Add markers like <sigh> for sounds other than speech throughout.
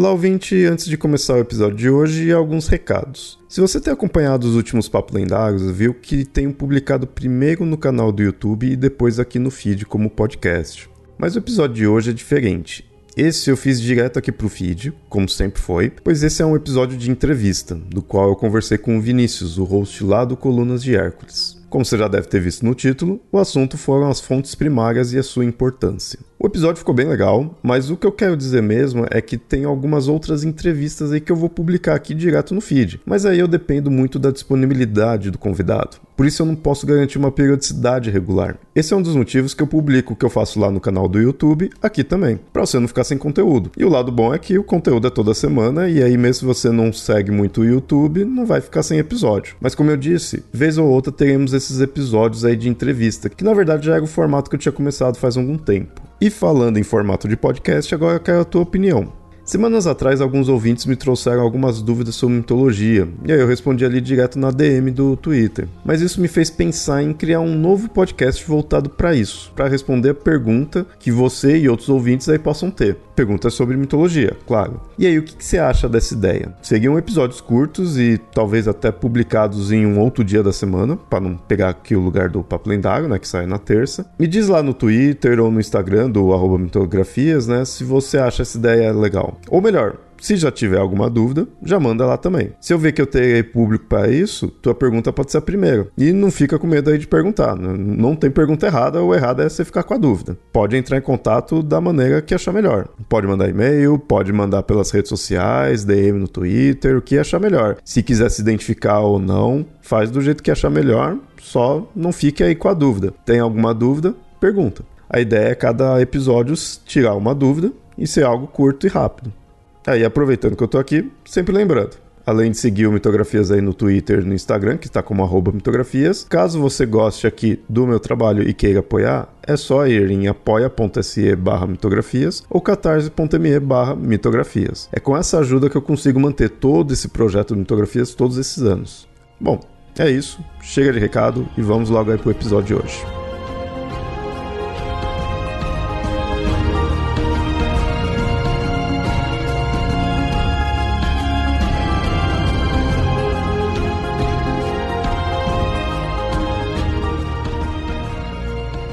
Olá, ouvinte! Antes de começar o episódio de hoje, alguns recados. Se você tem acompanhado os últimos Papos Lendários, viu que tenho publicado primeiro no canal do YouTube e depois aqui no feed como podcast. Mas o episódio de hoje é diferente. Esse eu fiz direto aqui pro feed, como sempre foi, pois esse é um episódio de entrevista, do qual eu conversei com o Vinícius, o host lá do Colunas de Hércules. Como você já deve ter visto no título, o assunto foram as fontes primárias e a sua importância. O episódio ficou bem legal, mas o que eu quero dizer mesmo é que tem algumas outras entrevistas aí que eu vou publicar aqui direto no feed, mas aí eu dependo muito da disponibilidade do convidado. Por isso eu não posso garantir uma periodicidade regular. Esse é um dos motivos que eu publico o que eu faço lá no canal do YouTube, aqui também, para você não ficar sem conteúdo. E o lado bom é que o conteúdo é toda semana e aí mesmo se você não segue muito o YouTube, não vai ficar sem episódio. Mas como eu disse, vez ou outra teremos esses episódios aí de entrevista, que na verdade já era o formato que eu tinha começado faz algum tempo. E falando em formato de podcast, agora eu quero a tua opinião. Semanas atrás, alguns ouvintes me trouxeram algumas dúvidas sobre mitologia, e aí eu respondi ali direto na DM do Twitter. Mas isso me fez pensar em criar um novo podcast voltado para isso, para responder a pergunta que você e outros ouvintes aí possam ter. Perguntas sobre mitologia, claro. E aí, o que, que você acha dessa ideia? Seriam episódios curtos e talvez até publicados em um outro dia da semana, para não pegar aqui o lugar do Papo Lendário, né, que sai na terça. Me diz lá no Twitter ou no Instagram do arroba né, se você acha essa ideia legal. Ou melhor, se já tiver alguma dúvida, já manda lá também. Se eu ver que eu terei público para isso, tua pergunta pode ser a primeira. E não fica com medo aí de perguntar. Né? Não tem pergunta errada, ou errada é você ficar com a dúvida. Pode entrar em contato da maneira que achar melhor. Pode mandar e-mail, pode mandar pelas redes sociais, DM no Twitter, o que achar melhor. Se quiser se identificar ou não, faz do jeito que achar melhor, só não fique aí com a dúvida. Tem alguma dúvida? Pergunta. A ideia é cada episódio tirar uma dúvida e ser algo curto e rápido. Aí, aproveitando que eu tô aqui, sempre lembrando. Além de seguir o Mitografias aí no Twitter no Instagram, que está como mitografias. Caso você goste aqui do meu trabalho e queira apoiar, é só ir em apoia.se barra mitografias ou catarse.me barra mitografias. É com essa ajuda que eu consigo manter todo esse projeto de mitografias todos esses anos. Bom, é isso. Chega de recado e vamos logo aí pro episódio de hoje.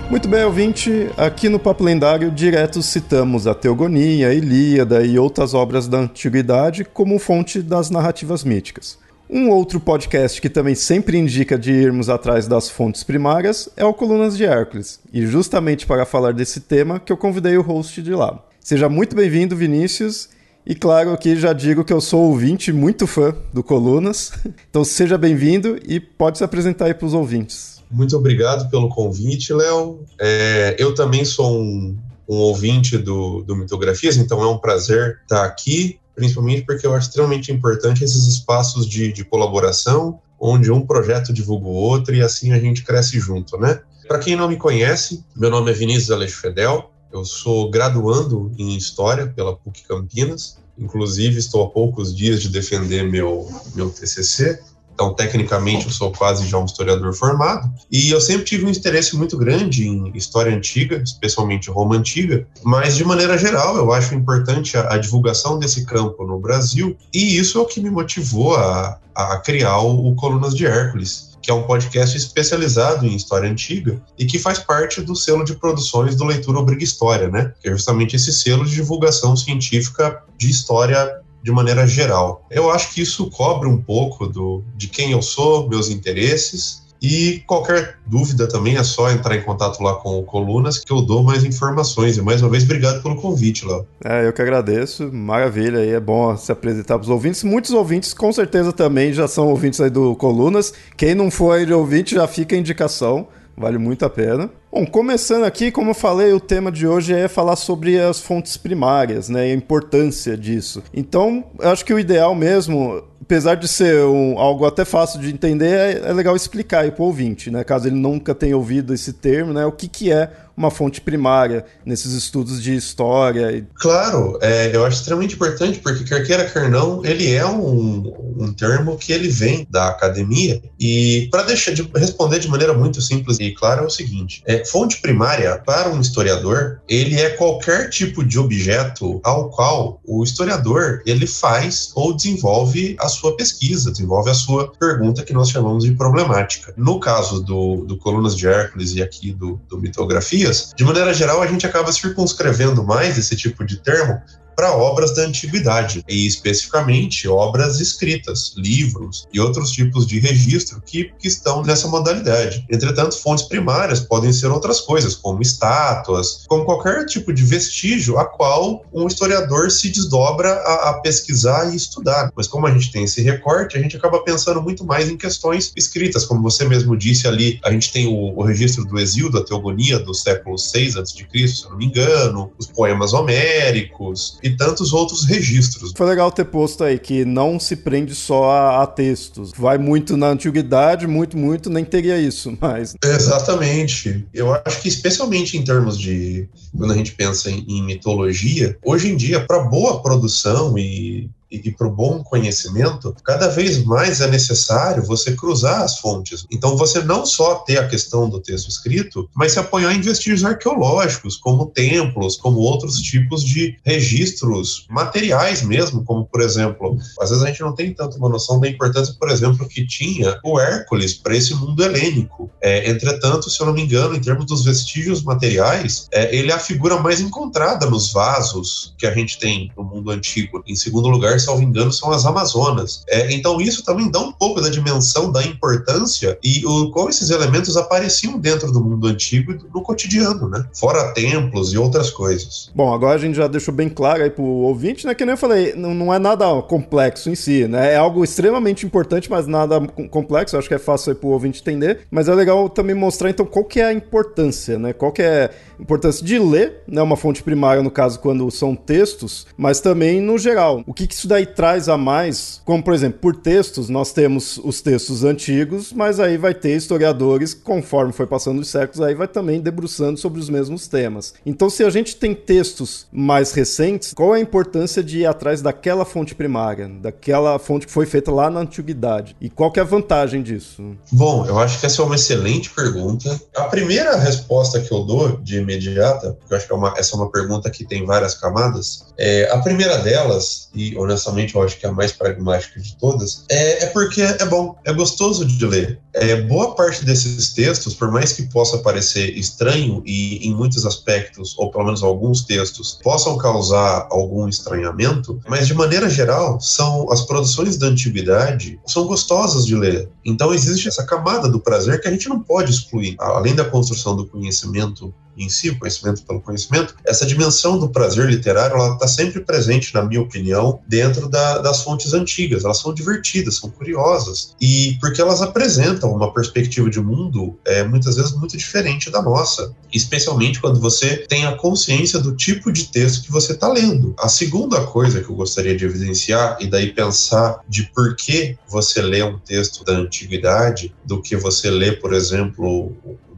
Muito bem, ouvinte. Aqui no Papo Lendário, direto citamos a Teogonia, a Ilíada e outras obras da antiguidade como fonte das narrativas míticas. Um outro podcast que também sempre indica de irmos atrás das fontes primárias é o Colunas de Hércules, e justamente para falar desse tema que eu convidei o host de lá. Seja muito bem-vindo, Vinícius, e claro, aqui já digo que eu sou ouvinte muito fã do Colunas, <laughs> então seja bem-vindo e pode se apresentar aí para os ouvintes. Muito obrigado pelo convite, Léo. É, eu também sou um, um ouvinte do, do Mitografias, então é um prazer estar aqui, principalmente porque eu acho extremamente importante esses espaços de, de colaboração, onde um projeto divulga o outro e assim a gente cresce junto, né? Para quem não me conhece, meu nome é Vinícius Aleixo Fedel, eu sou graduando em História pela PUC Campinas, inclusive estou há poucos dias de defender meu, meu TCC, então, tecnicamente, eu sou quase já um historiador formado. E eu sempre tive um interesse muito grande em história antiga, especialmente Roma antiga. Mas, de maneira geral, eu acho importante a, a divulgação desse campo no Brasil. E isso é o que me motivou a, a criar o, Colunas de Hércules que é um podcast especializado em história antiga e que faz parte do selo de produções do Leitura Obriga História, né? Que é justamente esse selo de divulgação científica de história de maneira geral. Eu acho que isso cobre um pouco do, de quem eu sou, meus interesses. E qualquer dúvida também é só entrar em contato lá com o Colunas que eu dou mais informações. E mais uma vez, obrigado pelo convite, Léo. É, eu que agradeço. Maravilha, aí é bom se apresentar para os ouvintes. Muitos ouvintes, com certeza, também já são ouvintes aí do Colunas. Quem não for ouvinte, já fica a indicação. Vale muito a pena. Bom, começando aqui, como eu falei, o tema de hoje é falar sobre as fontes primárias, né, e a importância disso. Então, eu acho que o ideal mesmo apesar de ser um, algo até fácil de entender, é, é legal explicar aí para o ouvinte, né? Caso ele nunca tenha ouvido esse termo, né? O que, que é uma fonte primária nesses estudos de história. Claro, é, eu acho extremamente importante porque quer queira, quer não, ele é um, um termo que ele vem da academia e para deixar de responder de maneira muito simples e clara é o seguinte: é, fonte primária para um historiador ele é qualquer tipo de objeto ao qual o historiador ele faz ou desenvolve a sua pesquisa, desenvolve a sua pergunta que nós chamamos de problemática. No caso do, do Colunas de Hércules e aqui do, do Mitografia de maneira geral, a gente acaba circunscrevendo mais esse tipo de termo para obras da antiguidade, e especificamente obras escritas, livros e outros tipos de registro que, que estão nessa modalidade. Entretanto, fontes primárias podem ser outras coisas, como estátuas, como qualquer tipo de vestígio a qual um historiador se desdobra a, a pesquisar e estudar. Mas como a gente tem esse recorte, a gente acaba pensando muito mais em questões escritas, como você mesmo disse ali, a gente tem o, o registro do exílio da Teogonia do século 6 a.C., se eu não me engano, os poemas homéricos, e tantos outros registros. Foi legal ter posto aí que não se prende só a, a textos. Vai muito na antiguidade, muito, muito, nem teria isso, <laughs> mas. Exatamente. Eu acho que, especialmente em termos de. Quando a gente pensa em, em mitologia, hoje em dia, para boa produção e e, para o bom conhecimento, cada vez mais é necessário você cruzar as fontes. Então, você não só ter a questão do texto escrito, mas se apoiar em vestígios arqueológicos, como templos, como outros tipos de registros materiais mesmo, como, por exemplo, às vezes a gente não tem tanto uma noção da importância, por exemplo, que tinha o Hércules para esse mundo helênico. É, entretanto, se eu não me engano, em termos dos vestígios materiais, é, ele é a figura mais encontrada nos vasos que a gente tem no mundo antigo. Em segundo lugar, lugar, salvo engano, são as Amazonas. É, então isso também dá um pouco da dimensão da importância e o, como esses elementos apareciam dentro do mundo antigo e no cotidiano, né? Fora templos e outras coisas. Bom, agora a gente já deixou bem claro aí pro ouvinte, né? Que nem eu falei, não, não é nada complexo em si, né? É algo extremamente importante, mas nada complexo. Acho que é fácil aí pro ouvinte entender. Mas é legal também mostrar, então, qual que é a importância, né? Qual que é a importância de ler, né? Uma fonte primária, no caso, quando são textos, mas também no geral. O que, que isso isso daí traz a mais, como por exemplo, por textos, nós temos os textos antigos, mas aí vai ter historiadores, conforme foi passando os séculos, aí vai também debruçando sobre os mesmos temas. Então, se a gente tem textos mais recentes, qual é a importância de ir atrás daquela fonte primária, daquela fonte que foi feita lá na antiguidade? E qual que é a vantagem disso? Bom, eu acho que essa é uma excelente pergunta. A primeira resposta que eu dou de imediata, porque eu acho que é uma, essa é uma pergunta que tem várias camadas, é, a primeira delas, e honestamente honestamente, eu acho que é a mais pragmática de todas, é, é porque é bom, é gostoso de ler. É, boa parte desses textos, por mais que possa parecer estranho e em muitos aspectos, ou pelo menos alguns textos, possam causar algum estranhamento, mas de maneira geral, são as produções da antiguidade são gostosas de ler. Então existe essa camada do prazer que a gente não pode excluir. Além da construção do conhecimento em si, o conhecimento pelo conhecimento, essa dimensão do prazer literário, ela está sempre presente, na minha opinião, dentro da, das fontes antigas. Elas são divertidas, são curiosas, e porque elas apresentam uma perspectiva de mundo é, muitas vezes muito diferente da nossa, especialmente quando você tem a consciência do tipo de texto que você está lendo. A segunda coisa que eu gostaria de evidenciar, e daí pensar de por que você lê um texto da antiguidade do que você lê, por exemplo,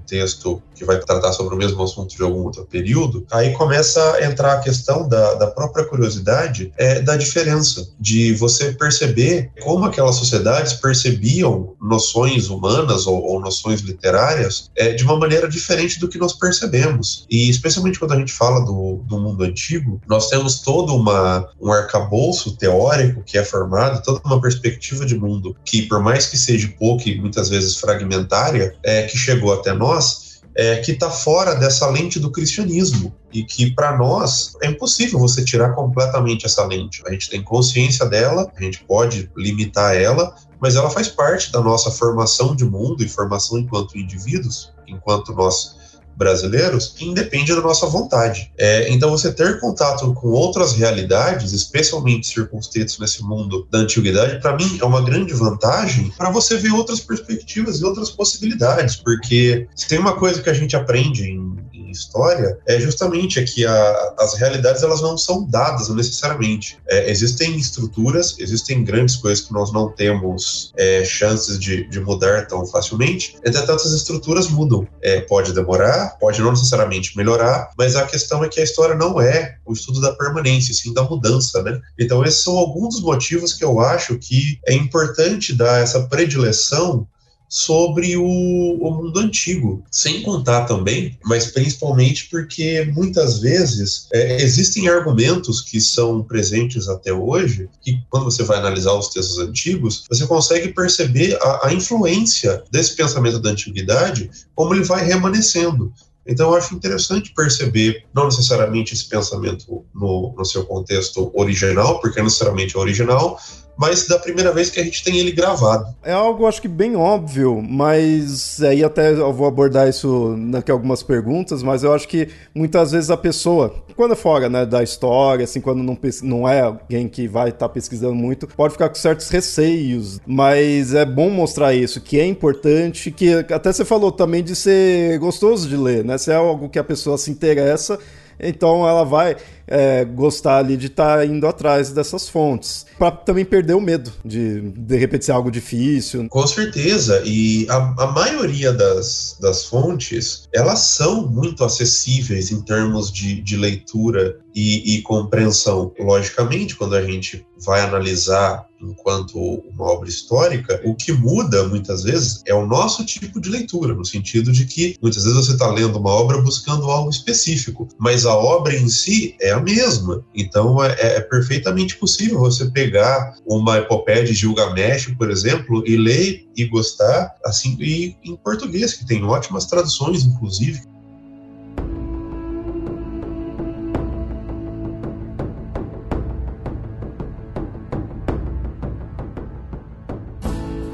texto que vai tratar sobre o mesmo assunto de algum outro período, aí começa a entrar a questão da, da própria curiosidade é, da diferença, de você perceber como aquelas sociedades percebiam noções humanas ou, ou noções literárias é, de uma maneira diferente do que nós percebemos. E especialmente quando a gente fala do, do mundo antigo, nós temos todo uma, um arcabouço teórico que é formado, toda uma perspectiva de mundo que, por mais que seja pouco e muitas vezes fragmentária, é, que chegou até nós, é, que está fora dessa lente do cristianismo e que para nós é impossível você tirar completamente essa lente. A gente tem consciência dela, a gente pode limitar ela, mas ela faz parte da nossa formação de mundo e formação enquanto indivíduos, enquanto nós brasileiros, independe da nossa vontade. É, então, você ter contato com outras realidades, especialmente circunstâncias nesse mundo da antiguidade, para mim é uma grande vantagem para você ver outras perspectivas e outras possibilidades, porque se tem uma coisa que a gente aprende em história é justamente é que a, as realidades elas não são dadas necessariamente. É, existem estruturas, existem grandes coisas que nós não temos é, chances de, de, mudar tão facilmente. Entretanto, essas estruturas mudam. É, pode demorar, pode não necessariamente melhorar, mas a questão é que a história não é o estudo da permanência, sim da mudança, né? Então, esses são alguns dos motivos que eu acho que é importante dar essa predileção sobre o, o, mundo antigo, sem contar também, mas principalmente porque muitas vezes é, existem argumentos que são presentes até hoje, que quando você vai analisar os textos antigos, você consegue perceber a, a influência desse pensamento da antiguidade, como ele vai remanescendo. Então, eu acho interessante perceber, não necessariamente esse pensamento no, no seu contexto original, porque necessariamente é original, mas da primeira vez que a gente tem ele gravado. É algo, acho que bem óbvio, mas aí até eu vou abordar isso daqui algumas perguntas, mas eu acho que muitas vezes a pessoa, quando é fora né, da história, assim, quando não, não é alguém que vai estar tá pesquisando muito, pode ficar com certos receios, mas é bom mostrar isso, que é importante, que até você falou também de ser gostoso de ler, né? Se é algo que a pessoa se interessa, então ela vai é, gostar ali de estar tá indo atrás dessas fontes. Para também perder o medo de de repente ser algo difícil. Com certeza. E a, a maioria das, das fontes elas são muito acessíveis em termos de, de leitura e, e compreensão. Logicamente, quando a gente vai analisar enquanto uma obra histórica, o que muda muitas vezes é o nosso tipo de leitura, no sentido de que muitas vezes você está lendo uma obra buscando algo específico, mas a obra em si é a mesma. Então é, é perfeitamente possível você pegar uma epopeia de Gilgamesh, por exemplo, e ler e gostar, assim, e em português, que tem ótimas traduções, inclusive.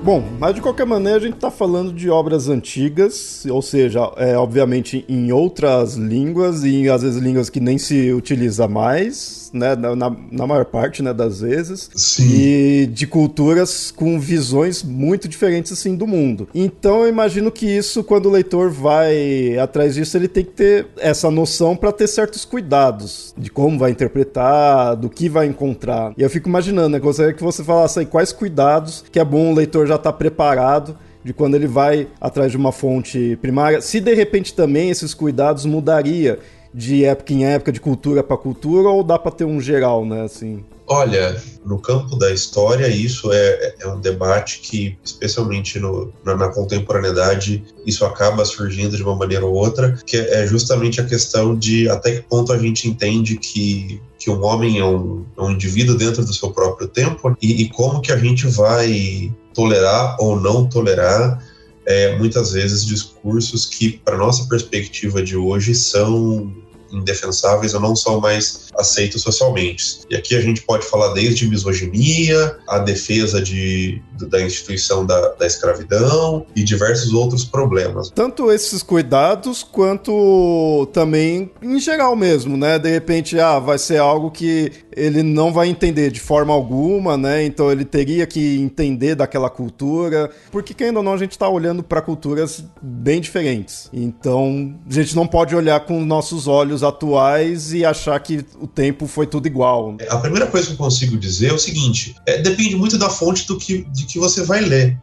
Bom, mas de qualquer maneira a gente está falando de obras antigas, ou seja, é, obviamente em outras línguas e às vezes línguas que nem se utiliza mais, né, na, na maior parte né, das vezes, Sim. e de culturas com visões muito diferentes assim do mundo. Então eu imagino que isso, quando o leitor vai atrás disso, ele tem que ter essa noção para ter certos cuidados de como vai interpretar, do que vai encontrar. E eu fico imaginando, né, gostaria que você falasse aí quais cuidados que é bom o leitor já estar tá preparado de quando ele vai atrás de uma fonte primária, se de repente também esses cuidados mudaria de época em época, de cultura para cultura, ou dá para ter um geral, né, assim? Olha, no campo da história, isso é, é um debate que, especialmente no, na, na, contemporaneidade, isso acaba surgindo de uma maneira ou outra, que é justamente a questão de até que ponto a gente entende que, que um homem é um, é um indivíduo dentro do seu próprio tempo e, e como que a gente vai tolerar ou não tolerar é, muitas vezes discursos que, para nossa perspectiva de hoje, são indefensáveis ou não são mais aceitos socialmente. E aqui a gente pode falar desde misoginia, a defesa de, da instituição da, da escravidão e diversos outros problemas. Tanto esses cuidados quanto também em geral mesmo, né? De repente, ah, vai ser algo que ele não vai entender de forma alguma, né? Então ele teria que entender daquela cultura, porque querendo ou não a gente está olhando para culturas bem diferentes. Então a gente não pode olhar com nossos olhos atuais e achar que o tempo foi tudo igual. A primeira coisa que eu consigo dizer é o seguinte: é, depende muito da fonte do que, de que você vai ler.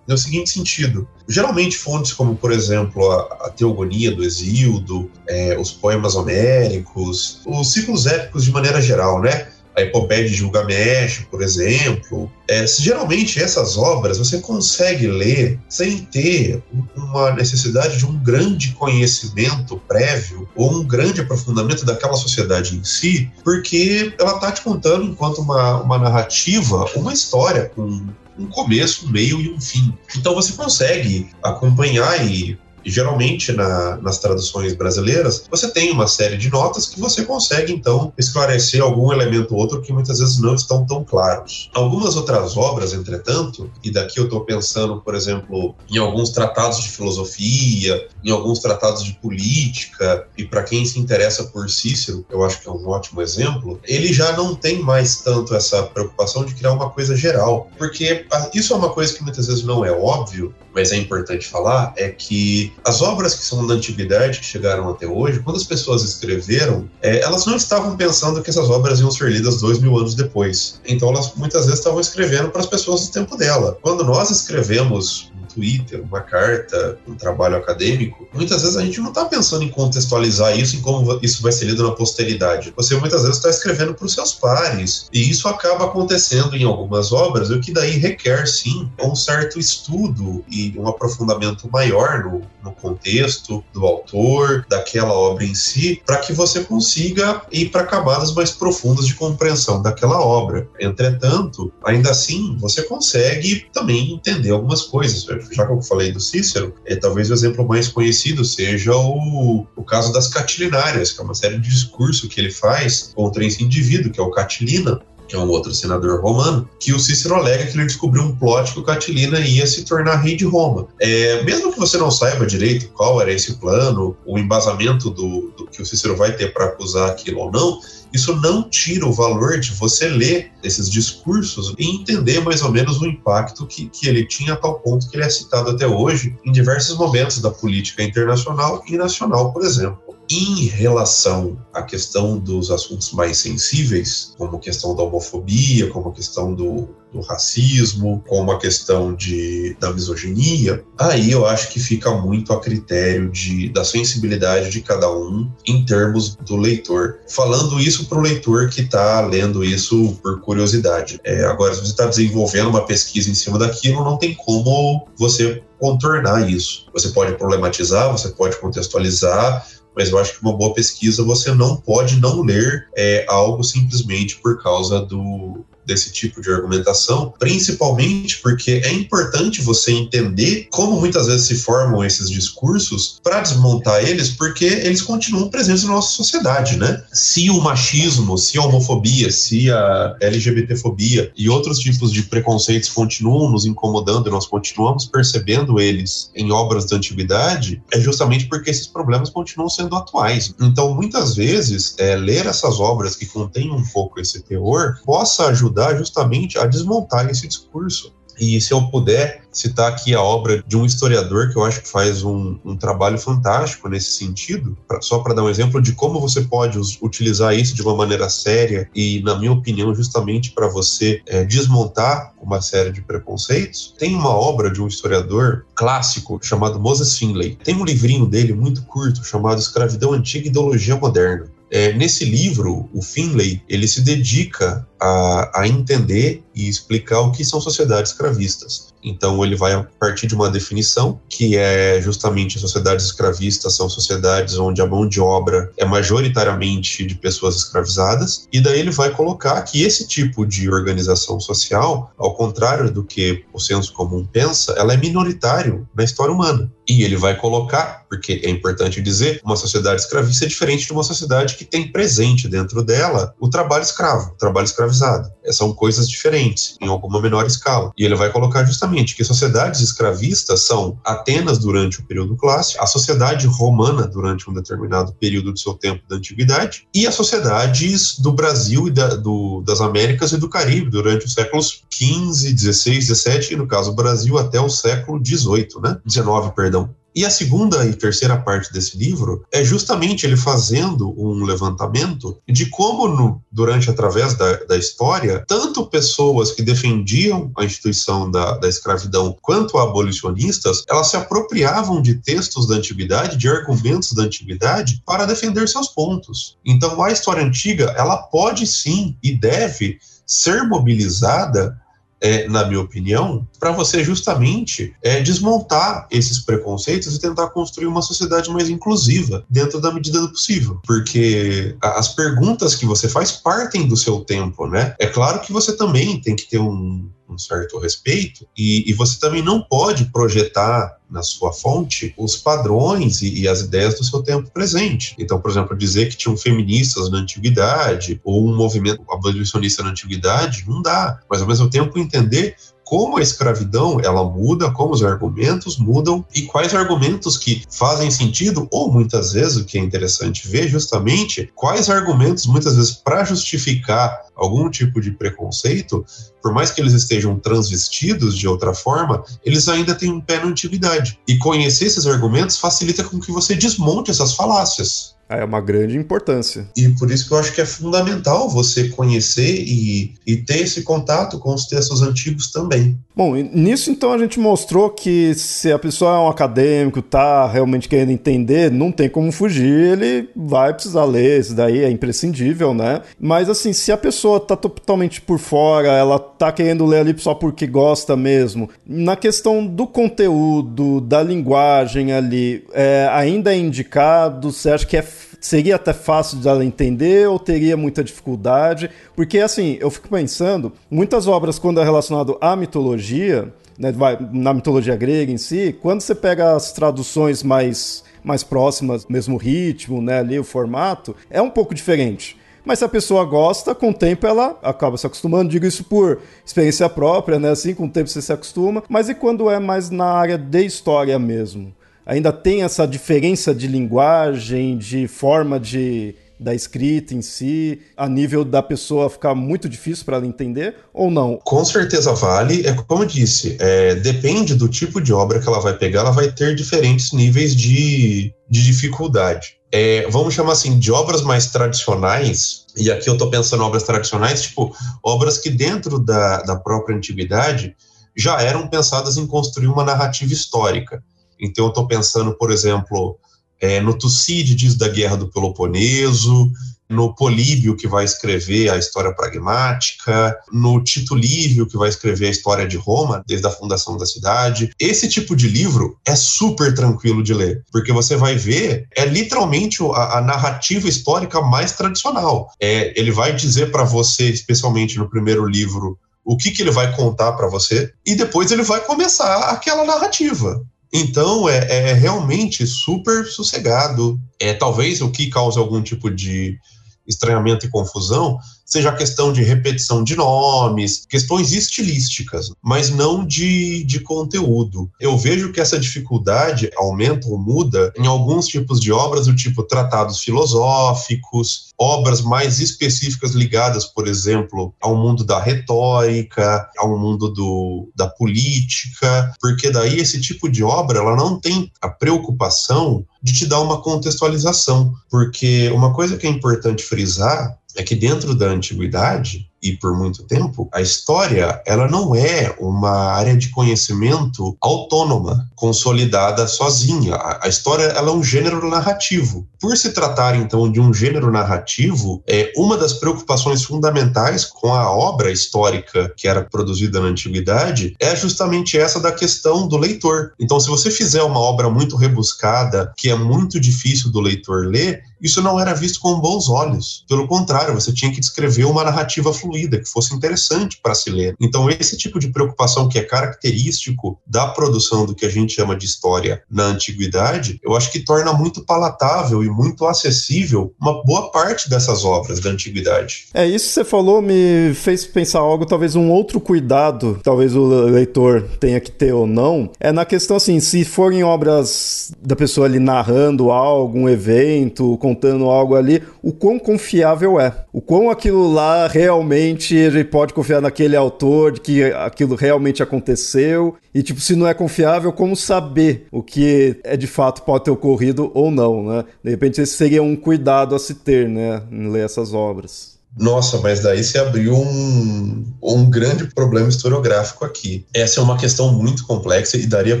No seguinte sentido, geralmente fontes como, por exemplo, a, a Teogonia do Exíodo, é, os poemas homéricos, os ciclos épicos de maneira geral, né? A Epopeia de Gilgamesh, por exemplo. É, geralmente essas obras você consegue ler sem ter uma necessidade de um grande conhecimento prévio ou um grande aprofundamento daquela sociedade em si, porque ela está te contando, enquanto uma, uma narrativa, uma história com um começo, um meio e um fim. Então você consegue acompanhar e geralmente na, nas traduções brasileiras, você tem uma série de notas que você consegue então esclarecer algum elemento ou outro que muitas vezes não estão tão claros. Algumas outras obras, entretanto, e daqui eu estou pensando, por exemplo, em alguns tratados de filosofia, em alguns tratados de política, e para quem se interessa por Cícero, eu acho que é um ótimo exemplo, ele já não tem mais tanto essa preocupação de criar uma coisa geral, porque ah, isso é uma coisa que muitas vezes não é óbvio, mas é importante falar, é que as obras que são da antiguidade, que chegaram até hoje, quando as pessoas escreveram, é, elas não estavam pensando que essas obras iam ser lidas dois mil anos depois. Então elas muitas vezes estavam escrevendo para as pessoas do tempo dela. Quando nós escrevemos Twitter, uma carta, um trabalho acadêmico, muitas vezes a gente não está pensando em contextualizar isso, em como isso vai ser lido na posteridade. Você muitas vezes está escrevendo para os seus pares, e isso acaba acontecendo em algumas obras, o que daí requer, sim, um certo estudo e um aprofundamento maior no, no contexto do autor, daquela obra em si, para que você consiga ir para camadas mais profundas de compreensão daquela obra. Entretanto, ainda assim, você consegue também entender algumas coisas já que eu falei do Cícero, é, talvez o exemplo mais conhecido seja o, o caso das catilinárias, que é uma série de discurso que ele faz contra esse indivíduo, que é o Catilina, que é um outro senador romano, que o Cícero alega que ele descobriu um plot que o Catilina ia se tornar rei de Roma. É, mesmo que você não saiba direito qual era esse plano, o embasamento do, do que o Cícero vai ter para acusar aquilo ou não, isso não tira o valor de você ler esses discursos e entender mais ou menos o impacto que, que ele tinha a tal ponto que ele é citado até hoje em diversos momentos da política internacional e nacional, por exemplo. Em relação à questão dos assuntos mais sensíveis, como a questão da homofobia, como a questão do, do racismo, como a questão de, da misoginia, aí eu acho que fica muito a critério de, da sensibilidade de cada um em termos do leitor. Falando isso para o leitor que está lendo isso por curiosidade. É, agora, se você está desenvolvendo uma pesquisa em cima daquilo, não tem como você contornar isso. Você pode problematizar, você pode contextualizar, mas eu acho que uma boa pesquisa você não pode não ler é, algo simplesmente por causa do, desse tipo de argumentação, principalmente porque é importante você entender como muitas vezes se formam esses discursos para desmontar eles, porque eles continuam presentes na nossa sociedade, né? Se o machismo, se a homofobia, se a LGBTfobia e outros tipos de preconceitos continuam nos incomodando e nós continuamos percebendo eles em obras da antiguidade, é justamente porque esses problemas continuam sendo atuais. Então, muitas vezes, é, ler essas obras que contêm um pouco esse teor possa ajudar ajudar justamente a desmontar esse discurso. E se eu puder citar aqui a obra de um historiador que eu acho que faz um, um trabalho fantástico nesse sentido, pra, só para dar um exemplo de como você pode utilizar isso de uma maneira séria e, na minha opinião, justamente para você é, desmontar uma série de preconceitos, tem uma obra de um historiador clássico chamado Moses Finlay. Tem um livrinho dele muito curto chamado Escravidão Antiga e Ideologia Moderna. É, nesse livro, o Finlay ele se dedica a, a entender e explicar o que são sociedades escravistas. Então ele vai partir de uma definição que é justamente sociedades escravistas são sociedades onde a mão de obra é majoritariamente de pessoas escravizadas, e daí ele vai colocar que esse tipo de organização social, ao contrário do que o senso comum pensa, ela é minoritário na história humana. E ele vai colocar, porque é importante dizer, uma sociedade escravista é diferente de uma sociedade que tem presente dentro dela o trabalho escravo, o trabalho escravizado. São coisas diferentes, em alguma menor escala. E ele vai colocar justamente que sociedades escravistas são Atenas durante o período clássico, a sociedade romana durante um determinado período do seu tempo da antiguidade e as sociedades do Brasil e da, do, das Américas e do Caribe durante os séculos 15, 16, 17 e no caso do Brasil até o século 18, né? 19, perdão. E a segunda e terceira parte desse livro é justamente ele fazendo um levantamento de como, no, durante, através da, da, história, tanto pessoas que defendiam a instituição da, da escravidão quanto abolicionistas, elas se apropriavam de textos da antiguidade, de argumentos da antiguidade, para defender seus pontos. Então, a história antiga, ela pode sim e deve ser mobilizada é, na minha opinião, para você justamente é, desmontar esses preconceitos e tentar construir uma sociedade mais inclusiva dentro da medida do possível. Porque as perguntas que você faz partem do seu tempo, né? É claro que você também tem que ter um, um certo respeito, e, e, você também não pode projetar na sua fonte os padrões e, e, as ideias do seu tempo presente. Então, por exemplo, dizer que tinham feministas na antiguidade ou um movimento abolicionista na antiguidade, não dá. Mas, ao mesmo tempo, entender como a escravidão ela muda, como os argumentos mudam e quais argumentos que fazem sentido, ou muitas vezes, o que é interessante ver, justamente quais argumentos, muitas vezes, para justificar algum tipo de preconceito, por mais que eles estejam transvestidos de outra forma, eles ainda têm um pé na antiguidade. E conhecer esses argumentos facilita com que você desmonte essas falácias. É uma grande importância. E por isso que eu acho que é fundamental você conhecer e, e ter esse contato com os textos antigos também. Bom, nisso então a gente mostrou que se a pessoa é um acadêmico, tá realmente querendo entender, não tem como fugir, ele vai precisar ler, isso daí é imprescindível, né? Mas assim, se a pessoa tá totalmente por fora, ela tá querendo ler ali só porque gosta mesmo, na questão do conteúdo, da linguagem ali, é, ainda é indicado, você acha que é seria até fácil de ela entender ou teria muita dificuldade? Porque, assim, eu fico pensando, muitas obras, quando é relacionado à mitologia, né, na mitologia grega em si, quando você pega as traduções mais, mais próximas, mesmo ritmo, né, ali, o formato, é um pouco diferente. Mas se a pessoa gosta, com o tempo ela acaba se acostumando. Digo isso por experiência própria, né? Assim, com o tempo você se acostuma. Mas e quando é mais na área de história mesmo? Ainda tem essa diferença de linguagem, de forma de da escrita em si, a nível da pessoa ficar muito difícil para ela entender ou não? Com certeza vale. É como eu disse, é, depende do tipo de obra que ela vai pegar, ela vai ter diferentes níveis de, de dificuldade. É, vamos chamar assim de obras mais tradicionais, e aqui eu estou pensando obras tradicionais, tipo obras que dentro da, da própria antiguidade já eram pensadas em construir uma narrativa histórica. Então, eu estou pensando, por exemplo, é, no Tucídides da Guerra do Peloponeso, no Políbio, que vai escrever a história pragmática, no Tito Livio, que vai escrever a história de Roma, desde a fundação da cidade. Esse tipo de livro é super tranquilo de ler, porque você vai ver, é literalmente a, a narrativa histórica mais tradicional. É, ele vai dizer para você, especialmente no primeiro livro, o que, que ele vai contar para você, e depois ele vai começar aquela narrativa. Então é, é realmente super sossegado. É talvez o que cause algum tipo de estranhamento e confusão seja a questão de repetição de nomes, questões estilísticas, mas não de, de conteúdo. Eu vejo que essa dificuldade aumenta ou muda em alguns tipos de obras, do tipo tratados filosóficos, obras mais específicas ligadas, por exemplo, ao mundo da retórica, ao mundo do, da política, porque daí esse tipo de obra ela não tem a preocupação de te dar uma contextualização, porque uma coisa que é importante frisar é que dentro da antiguidade e por muito tempo, a história ela não é uma área de conhecimento autônoma, consolidada sozinha. A, história ela é um gênero narrativo. Por se tratar então de um gênero narrativo, é uma das preocupações fundamentais com a obra histórica que era produzida na antiguidade é justamente essa da questão do leitor. Então, se você fizer uma obra muito rebuscada, que é muito difícil do leitor ler, isso não era visto com bons olhos. Pelo contrário, você tinha que descrever uma narrativa fluida que fosse interessante para se ler. Então, esse tipo de preocupação que é característico da produção do que a gente chama de história na antiguidade, eu acho que torna muito palatável e muito acessível uma boa parte dessas obras da antiguidade. É, isso que você falou me fez pensar algo, talvez um outro cuidado, talvez o leitor tenha que ter ou não, é na questão assim, se forem obras da pessoa ali narrando algo, um evento, contando algo ali, o quão confiável é, o quão aquilo lá realmente realmente ele pode confiar naquele autor, de que aquilo realmente aconteceu. E, tipo, se não é confiável, como saber o que é de fato pode ter ocorrido ou não, né? De repente, esse seria um cuidado a se ter, né? Em ler essas obras. Nossa, mas daí se abriu um, um grande problema historiográfico aqui. Essa é uma questão muito complexa e daria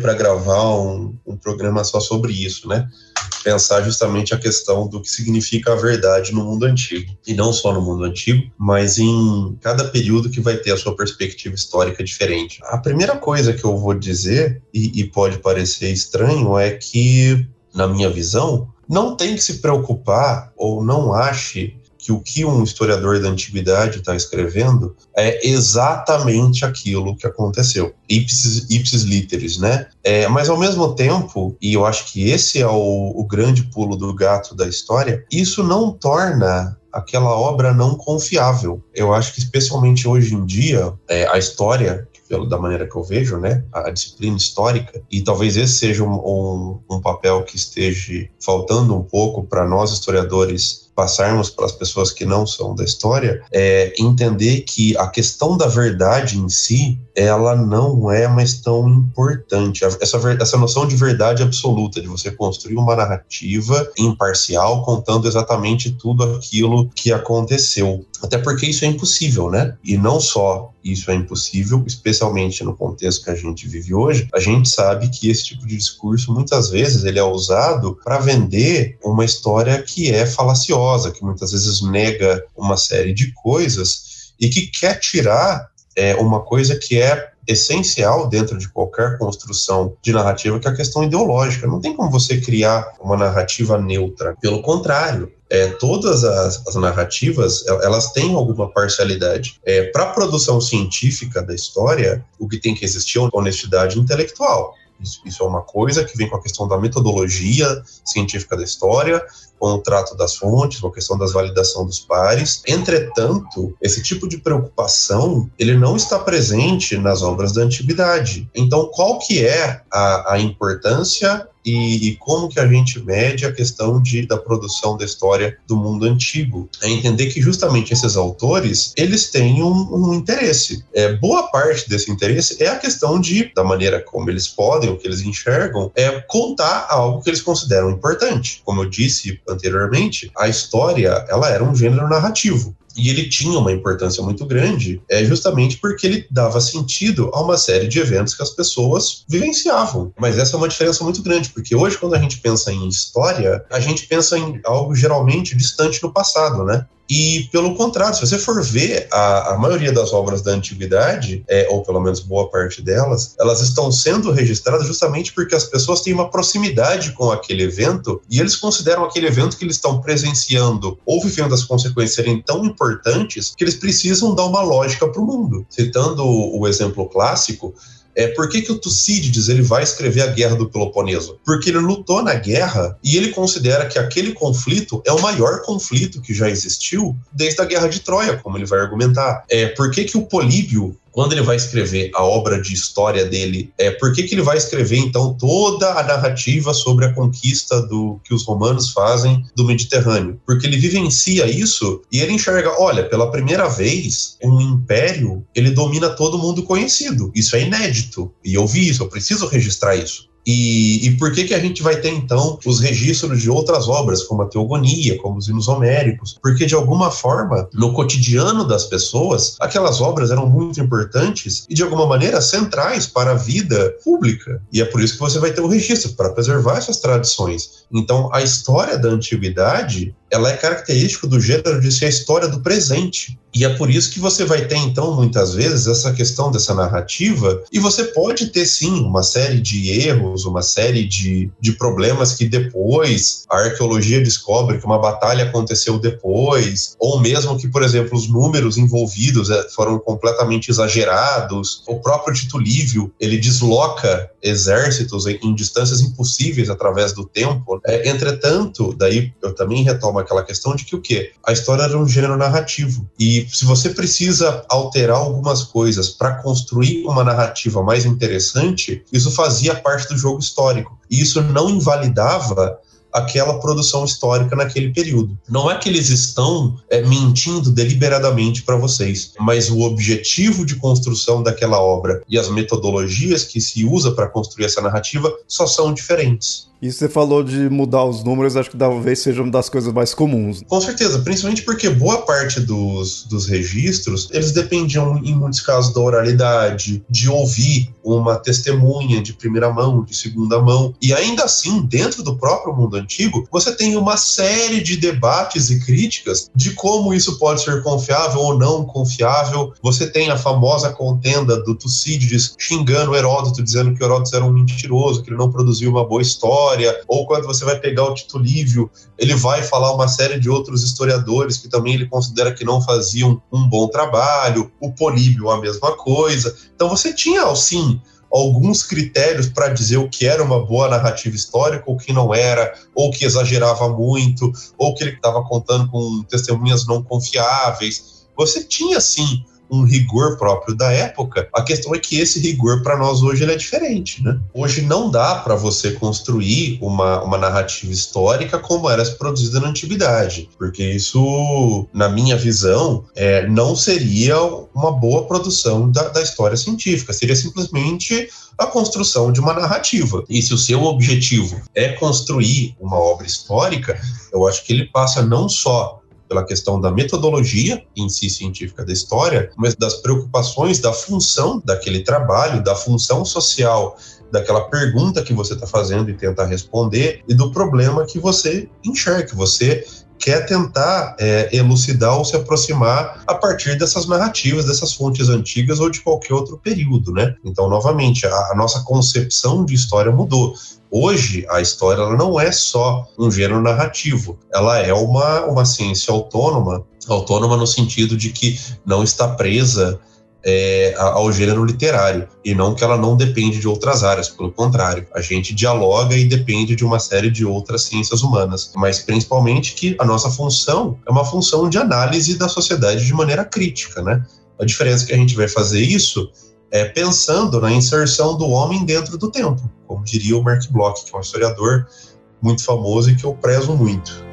para gravar um, um programa só sobre isso, né? Pensar justamente a questão do que significa a verdade no mundo antigo. E não só no mundo antigo, mas em cada período que vai ter a sua perspectiva histórica diferente. A primeira coisa que eu vou dizer, e, e pode parecer estranho, é que, na minha visão, não tem que se preocupar ou não ache que o que um historiador da antiguidade está escrevendo é exatamente aquilo que aconteceu. Ipsis, ipsis literis, né? É, mas ao mesmo tempo, e eu acho que esse é o, o grande pulo do gato da história, isso não torna aquela obra não confiável. Eu acho que especialmente hoje em dia, é, a história da maneira que eu vejo, né, a, a disciplina histórica, e talvez esse seja um, um, um papel que esteja faltando um pouco para nós historiadores passarmos para as pessoas que não são da história é entender que a questão da verdade em si ela não é mais tão importante. Essa, essa noção de verdade absoluta de você construir uma narrativa imparcial contando exatamente tudo aquilo que aconteceu. Até porque isso é impossível né? E não só isso é impossível, especialmente no contexto que a gente vive hoje, a gente sabe que esse tipo de discurso muitas vezes ele é usado para vender uma história que é falaciosa, que muitas vezes nega uma série de coisas e que quer tirar é, uma coisa que é essencial dentro de qualquer construção de narrativa, que é a questão ideológica. Não tem como você criar uma narrativa neutra. Pelo contrário, é, todas as, as, narrativas elas têm alguma parcialidade. É, Para a produção científica da história, o que tem que existir é honestidade intelectual. Isso, isso, é uma coisa que vem com a questão da metodologia científica da história, com o trato das fontes, com a questão das validação dos pares. Entretanto, esse tipo de preocupação ele não está presente nas obras da antiguidade. Então, qual que é a, a importância e, e, como que a gente mede a questão de, da produção da história do mundo antigo. É entender que justamente esses autores, eles têm um, um interesse. É, boa parte desse interesse é a questão de, da maneira como eles podem, o que eles enxergam, é contar algo que eles consideram importante. Como eu disse anteriormente, a história ela era um gênero narrativo. E ele tinha uma importância muito grande, é justamente porque ele dava sentido a uma série de eventos que as pessoas vivenciavam. Mas essa é uma diferença muito grande, porque hoje, quando a gente pensa em história, a gente pensa em algo geralmente distante no passado, né? E, pelo contrário, se você for ver a, a maioria das obras da antiguidade, é, ou pelo menos boa parte delas, elas estão sendo registradas justamente porque as pessoas têm uma proximidade com aquele evento e eles consideram aquele evento que eles estão presenciando ou vivendo as consequências serem tão importantes que eles precisam dar uma lógica para o mundo. Citando o exemplo clássico, é, por que, que o Tucídides ele vai escrever a Guerra do Peloponeso? Porque ele lutou na guerra e ele considera que aquele conflito é o maior conflito que já existiu desde a Guerra de Troia, como ele vai argumentar. É, por que, que o Políbio quando ele vai escrever a obra de história dele, é por que, que ele vai escrever então toda a narrativa sobre a conquista do que os romanos fazem do Mediterrâneo? Porque ele vivencia isso e ele enxerga, olha, pela primeira vez um império ele domina todo mundo conhecido. Isso é inédito e eu vi isso, eu preciso registrar isso. E, e, por que, que a gente vai ter, então, os registros de outras obras, como a Teogonia, como os hinos homéricos? Porque, de alguma forma, no cotidiano das pessoas, aquelas obras eram muito importantes e, de alguma maneira, centrais para a vida pública. E é por isso que você vai ter o registro, para preservar essas tradições. Então, a história da antiguidade ela é característica do gênero de ser a história do presente. E é por isso que você vai ter, então, muitas vezes, essa questão dessa narrativa, e você pode ter, sim, uma série de erros, uma série de, de problemas que depois a arqueologia descobre que uma batalha aconteceu depois, ou mesmo que, por exemplo, os números envolvidos é, foram completamente exagerados. O próprio Tito Livio, ele desloca exércitos em, em distâncias impossíveis através do tempo. É, entretanto, daí eu também retomo aquela questão de que o quê? A história era um gênero narrativo. E se você precisa alterar algumas coisas para construir uma narrativa mais interessante, isso fazia parte do jogo histórico. E isso não invalidava aquela produção histórica naquele período. Não é que eles estão é, mentindo deliberadamente para vocês, mas o objetivo de construção daquela obra e as metodologias que se usa para construir essa narrativa só são diferentes. E você falou de mudar os números, acho que talvez seja uma das coisas mais comuns. Com certeza, principalmente porque boa parte dos, dos registros, eles dependiam, em muitos casos, da oralidade, de ouvir uma testemunha de primeira mão, de segunda mão. E ainda assim, dentro do próprio mundo antigo, você tem uma série de debates e críticas de como isso pode ser confiável ou não confiável. Você tem a famosa contenda do Tucídides xingando Heródoto, dizendo que Heródoto era um mentiroso, que ele não produziu uma boa história história, ou quando você vai pegar o Tito Livio, ele vai falar uma série de outros historiadores que também ele considera que não faziam um bom trabalho, o Políbio a mesma coisa. Então você tinha, sim, alguns critérios para dizer o que era uma boa narrativa histórica, o que não era, ou que exagerava muito, ou que ele estava contando com testemunhas não confiáveis. Você tinha, sim, um rigor próprio da época. A questão é que esse rigor para nós hoje ele é diferente, né? Hoje não dá para você construir uma, uma narrativa histórica como era produzida na antiguidade, porque isso, na minha visão, é, não seria uma boa produção da, da história científica, seria simplesmente a construção de uma narrativa. E se o seu objetivo é construir uma obra histórica, eu acho que ele passa não só pela questão da metodologia em si científica da história, mas das preocupações da função daquele trabalho, da função social daquela pergunta que você está fazendo e tentar responder e do problema que você enxerga, que você quer tentar é, elucidar ou se aproximar a partir dessas narrativas, dessas fontes antigas ou de qualquer outro período, né? Então, novamente, a, a nossa concepção de história mudou. Hoje, a história não é só um gênero narrativo, ela é uma, uma ciência autônoma, autônoma no sentido de que não está presa é, ao gênero literário e não que ela não depende de outras áreas, pelo contrário, a gente dialoga e depende de uma série de outras ciências humanas, mas principalmente que a nossa função é uma função de análise da sociedade de maneira crítica, né? A diferença é que a gente vai fazer isso é pensando na inserção do homem dentro do tempo, como diria o Mark Bloch, que é um historiador muito famoso e que eu prezo muito.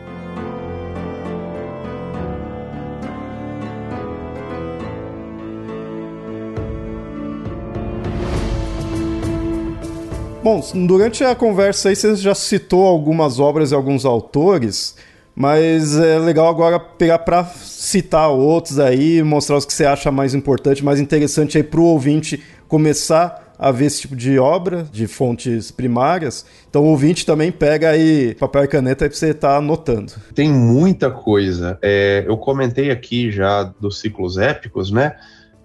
Bom, durante a conversa aí você já citou algumas obras e alguns autores, mas é legal agora pegar para citar outros aí, mostrar os que você acha mais importante, mais interessante aí para o ouvinte começar a ver esse tipo de obra de fontes primárias. Então o ouvinte também pega aí papel e caneta para você estar tá anotando. Tem muita coisa. É, eu comentei aqui já dos ciclos épicos, né?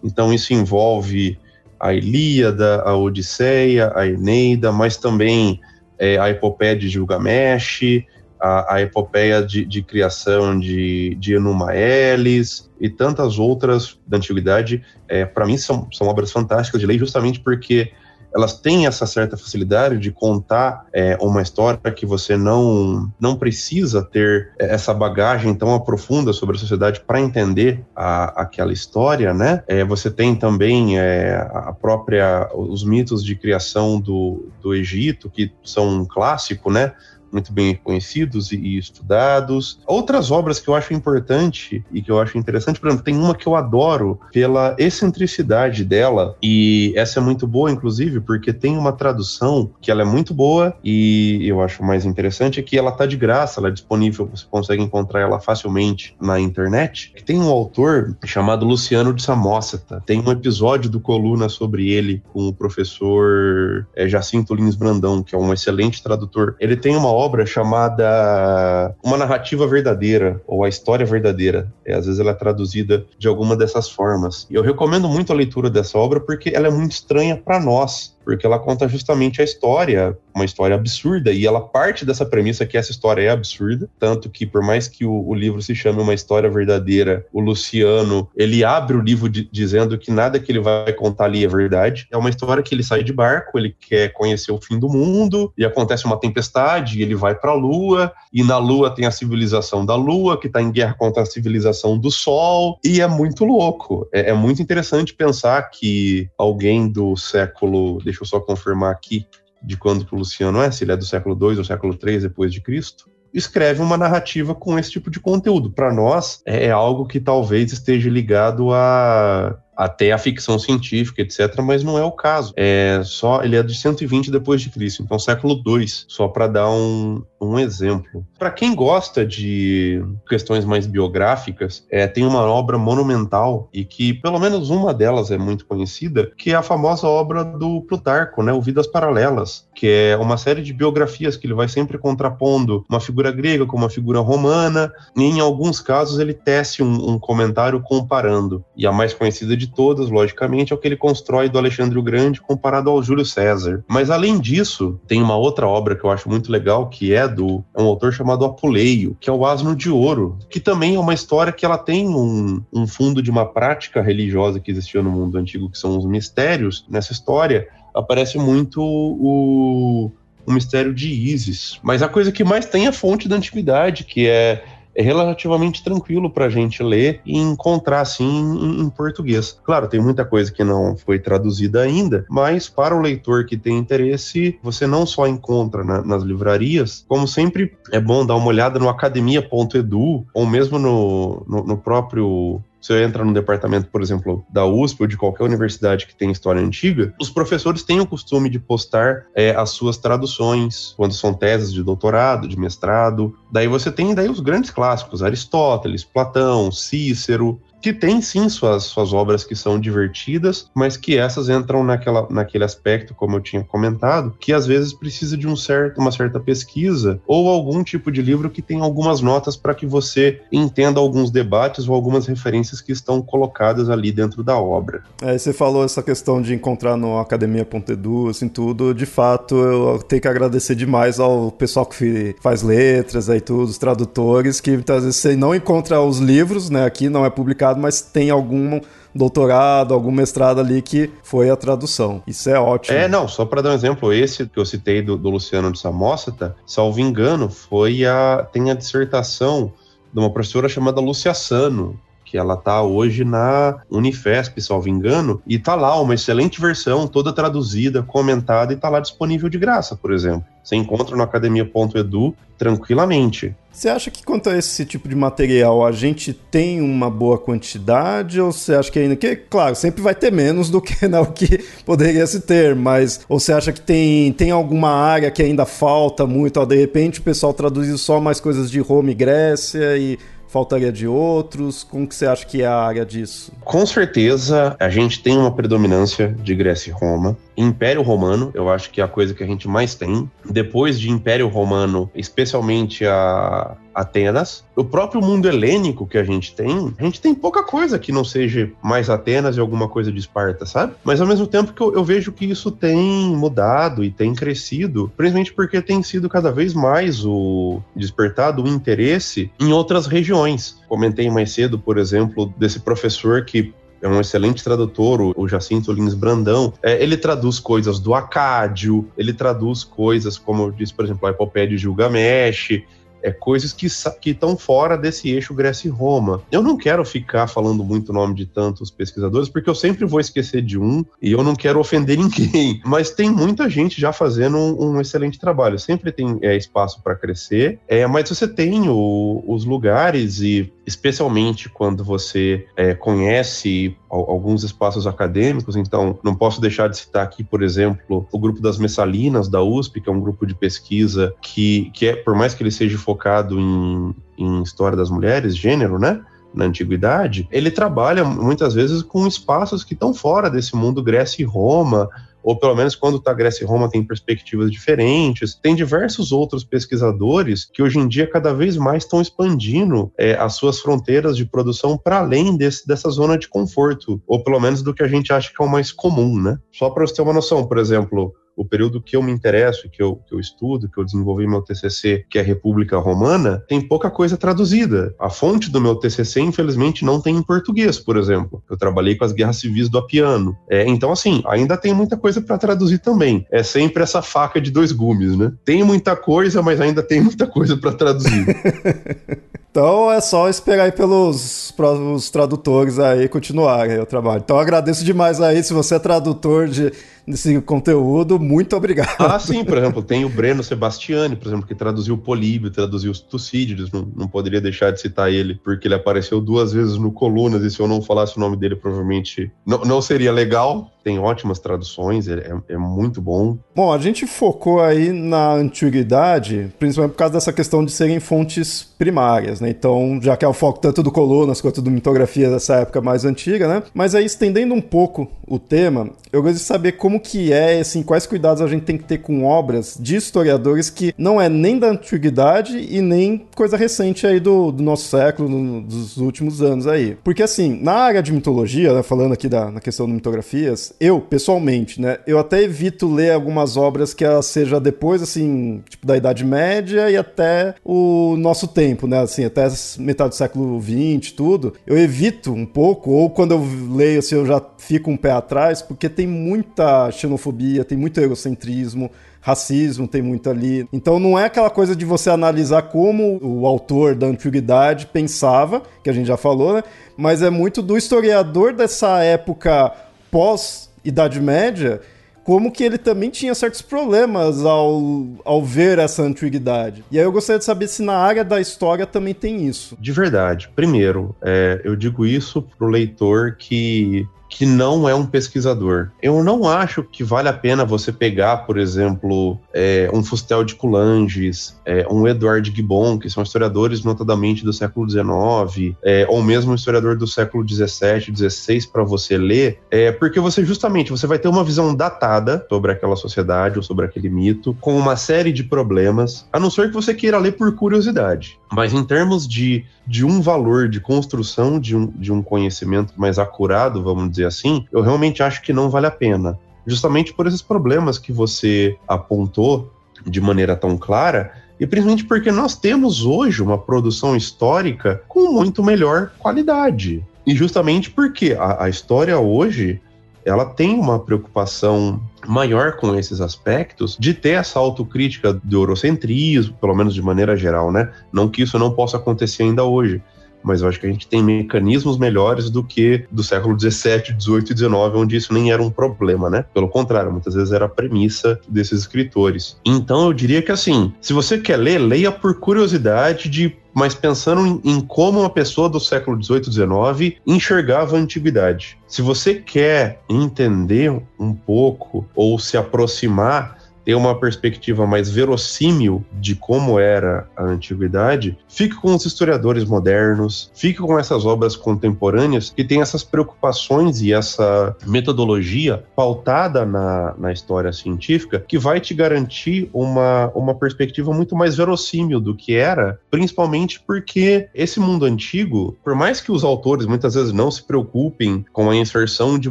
Então isso envolve a Ilíada, a Odisseia, a Eneida, mas também é, a epopeia de Gilgamesh, a, a epopeia de, de, criação de, de Enumaelis e tantas outras da antiguidade, é, para mim são, são obras fantásticas de lei, justamente porque elas têm essa certa facilidade de contar é, uma história que você não, não precisa ter é, essa bagagem tão aprofunda sobre a sociedade para entender a, aquela história, né? É, você tem também é, a própria os mitos de criação do, do Egito que são um clássico, né? Muito bem conhecidos e, e, estudados. Outras obras que eu acho importante e que eu acho interessante, por exemplo, tem uma que eu adoro pela excentricidade dela, e essa é muito boa, inclusive, porque tem uma tradução que ela é muito boa e eu acho mais interessante é que ela tá de graça, ela é disponível, você consegue encontrar ela facilmente na internet. Tem um autor chamado Luciano de Samóceta. Tem um episódio do Coluna sobre ele com o professor é, Jacinto Lins Brandão, que é um excelente tradutor. Ele tem uma obra obra chamada Uma Narrativa Verdadeira, ou A História Verdadeira. É, às vezes ela é traduzida de alguma dessas formas. E eu recomendo muito a leitura dessa obra porque ela é muito estranha para nós porque ela conta justamente a história, uma história absurda, e ela parte dessa premissa que essa história é absurda, tanto que por mais que o, o livro se chame uma história verdadeira, o Luciano, ele abre o livro de, dizendo que nada que ele vai contar ali é verdade. É uma história que ele sai de barco, ele quer conhecer o fim do mundo, e acontece uma tempestade, e ele vai para a Lua, e na Lua tem a civilização da Lua, que está em guerra contra a civilização do Sol, e é muito louco. É, é muito interessante pensar que alguém do século deixa eu só confirmar aqui de quando que o Luciano é, se ele é do século II ou século III depois de Cristo, escreve uma narrativa com esse tipo de conteúdo. Para nós, é, é algo que talvez esteja ligado a até a ficção científica, etc., mas não é o caso. É só ele é de 120 depois de Cristo, então século 2, só para dar um, um exemplo. Para quem gosta de questões mais biográficas, é, tem uma obra monumental e que pelo menos uma delas é muito conhecida, que é a famosa obra do Plutarco, né, o Vidas Paralelas, que é uma série de biografias que ele vai sempre contrapondo uma figura grega com uma figura romana, e em alguns casos ele tece um, um comentário comparando. E a mais conhecida de de todas, logicamente, é o que ele constrói do Alexandre o Grande comparado ao Júlio César. Mas além disso, tem uma outra obra que eu acho muito legal, que é do é um autor chamado Apuleio, que é o Asno de Ouro, que também é uma história que ela tem um, um fundo de uma prática religiosa que existia no mundo antigo, que são os mistérios. Nessa história aparece muito o, o mistério de Ísis. Mas a coisa que mais tem é a fonte da antiguidade, que é é relativamente tranquilo para a gente ler e encontrar assim em, em, português. Claro, tem muita coisa que não foi traduzida ainda, mas para o leitor que tem interesse, você não só encontra na, nas livrarias, como sempre é bom dar uma olhada no academia.edu ou mesmo no, no, no próprio você entra no departamento, por exemplo, da USP ou de qualquer universidade que tem história antiga, os professores têm o costume de postar é, as suas traduções, quando são teses de doutorado, de mestrado. Daí você tem daí os grandes clássicos, Aristóteles, Platão, Cícero, que tem sim suas, suas obras que são divertidas, mas que essas entram naquela, naquele aspecto, como eu tinha comentado, que às vezes precisa de um certo, uma certa pesquisa ou algum tipo de livro que tem algumas notas para que você entenda alguns debates ou algumas referências que estão colocadas ali dentro da obra. É, você falou essa questão de encontrar no academia.edu, assim, tudo. De fato, eu tenho que agradecer demais ao pessoal que faz letras aí, tudo, os tradutores, que muitas vezes você não encontra os livros, né, aqui não é publicado mas tem algum doutorado, algum mestrado ali que foi a tradução. Isso é ótimo. É, não, só para dar um exemplo, esse que eu citei do, do Luciano de Samosata, salvo engano, foi a tem a dissertação de uma professora chamada Lucia Sano, que ela tá hoje na Unifesp, salvo engano, e tá lá uma excelente versão, toda traduzida, comentada e tá lá disponível de graça, por exemplo. Você encontra no academia.edu tranquilamente. Você acha que quanto a esse tipo de material a gente tem uma boa quantidade ou você acha que ainda que claro sempre vai ter menos do que <laughs> né, o que poderia se ter, mas ou você acha que tem, tem alguma área que ainda falta muito? Ó, de repente o pessoal traduziu só mais coisas de Roma e Grécia e faltaria de outros? Como que você acha que é a área disso? Com certeza, a gente tem uma predominância de Grécia e Roma. Império Romano, eu acho que é a coisa que a gente mais tem. Depois de Império Romano, especialmente a Atenas. O próprio mundo helênico que a gente tem, a gente tem pouca coisa que não seja mais Atenas e alguma coisa de Esparta, sabe? Mas ao mesmo tempo que eu, eu vejo que isso tem mudado e tem crescido, principalmente porque tem sido cada vez mais o despertado o interesse em outras regiões. Comentei mais cedo, por exemplo, desse professor que é um excelente tradutor, o Jacinto Lins Brandão. É, ele traduz coisas do Acádio, ele traduz coisas como, eu disse, por exemplo, a Epopeia de Gilgamesh, é, coisas que estão fora desse eixo Grécia e Roma. Eu não quero ficar falando muito o nome de tantos pesquisadores, porque eu sempre vou esquecer de um e eu não quero ofender <laughs> ninguém. Mas tem muita gente já fazendo um, um excelente trabalho. Sempre tem é, espaço para crescer, é, mas você tem o, os lugares e especialmente quando você é, conhece alguns espaços acadêmicos, então não posso deixar de citar aqui, por exemplo, o grupo das Messalinas da USP, que é um grupo de pesquisa que, que é, por mais que ele seja focado em, em história das mulheres, gênero, né? na antiguidade, ele trabalha muitas vezes com espaços que estão fora desse mundo Grécia e Roma, ou pelo menos quando está Grécia e Roma tem perspectivas diferentes. Tem diversos outros pesquisadores que hoje em dia cada vez mais estão expandindo é, as suas fronteiras de produção para além desse, dessa zona de conforto, ou pelo menos do que a gente acha que é o mais comum, né? Só para você ter uma noção, por exemplo, o período que eu me interesso, que eu, que eu estudo, que eu desenvolvi meu TCC, que é República Romana, tem pouca coisa traduzida. A fonte do meu TCC, infelizmente, não tem em português, por exemplo. Eu trabalhei com as guerras civis do Apiano. É, então, assim, ainda tem muita coisa para traduzir também. É sempre essa faca de dois gumes, né? Tem muita coisa, mas ainda tem muita coisa para traduzir. <laughs> Então é só esperar aí pelos os tradutores aí continuarem o trabalho. Então agradeço demais aí se você é tradutor de desse conteúdo, muito obrigado. Ah, sim, por exemplo, tem o Breno Sebastiani, por exemplo, que traduziu Políbio, traduziu os Tucídides, não, não poderia deixar de citar ele, porque ele apareceu duas vezes no Colunas, e se eu não falasse o nome dele, provavelmente não, não seria legal. Tem ótimas traduções, é, é, é muito bom. Bom, a gente focou aí na antiguidade, principalmente por causa dessa questão de serem fontes primárias, né? Então, já que é o foco tanto do Colunas quanto do Mitografia dessa época mais antiga, né? Mas aí, estendendo um pouco o tema, eu gostaria de saber como que é, assim, quais cuidados a gente tem que ter com obras de historiadores que não é nem da antiguidade e nem coisa recente aí do, do nosso século, no, dos últimos anos aí. Porque, assim, na área de mitologia, né, falando aqui da, na questão de mitografias, eu, pessoalmente, né, eu até evito ler algumas obras que seja depois, assim, tipo, da Idade Média e até o nosso tempo, né, assim, até metade do século XX, tudo. Eu evito um pouco, ou quando eu leio, assim, eu já fico um pé atrás, porque tem muita xenofobia, tem muito egocentrismo, racismo tem muito ali. Então não é aquela coisa de você analisar como o autor da antiguidade pensava, que a gente já falou, né? Mas é muito do historiador dessa época pós Idade Média como que ele também tinha certos problemas ao, ao ver essa antiguidade. E aí eu gostaria de saber se na área da história também tem isso. De verdade. Primeiro, é, eu digo isso pro leitor que que não é um pesquisador. Eu não acho que vale a pena você pegar, por exemplo, é, um Fustel de Coulanges, é, um Edward Gibbon, que são historiadores notadamente do século XIX, é, ou mesmo um historiador do século XVII, XVI, para você ler, é, porque você justamente você vai ter uma visão datada sobre aquela sociedade ou sobre aquele mito, com uma série de problemas, a não ser que você queira ler por curiosidade. Mas em termos de, de um valor de construção de um, de um conhecimento mais acurado, vamos dizer assim, eu realmente acho que não vale a pena. Justamente por esses problemas que você apontou de maneira tão clara, e principalmente porque nós temos hoje uma produção histórica com muito melhor qualidade. E justamente porque a, a história hoje ela tem uma preocupação maior com esses aspectos de ter essa autocrítica do eurocentrismo, pelo menos de maneira geral, né? Não que isso não possa acontecer ainda hoje, mas eu acho que a gente tem mecanismos melhores do que do século 17, 18 e 19, onde isso nem era um problema, né? Pelo contrário, muitas vezes era a premissa desses escritores. Então eu diria que assim, se você quer ler, leia por curiosidade de mas pensando em, em, como uma pessoa do século 18 XIX enxergava a antiguidade. Se você quer entender um pouco ou se aproximar ter uma perspectiva mais verossímil de como era a antiguidade, fique com os historiadores modernos, fique com essas obras contemporâneas que têm essas preocupações e essa metodologia pautada na, na história científica que vai te garantir uma, uma perspectiva muito mais verossímil do que era, principalmente porque esse mundo antigo, por mais que os autores muitas vezes não se preocupem com a inserção de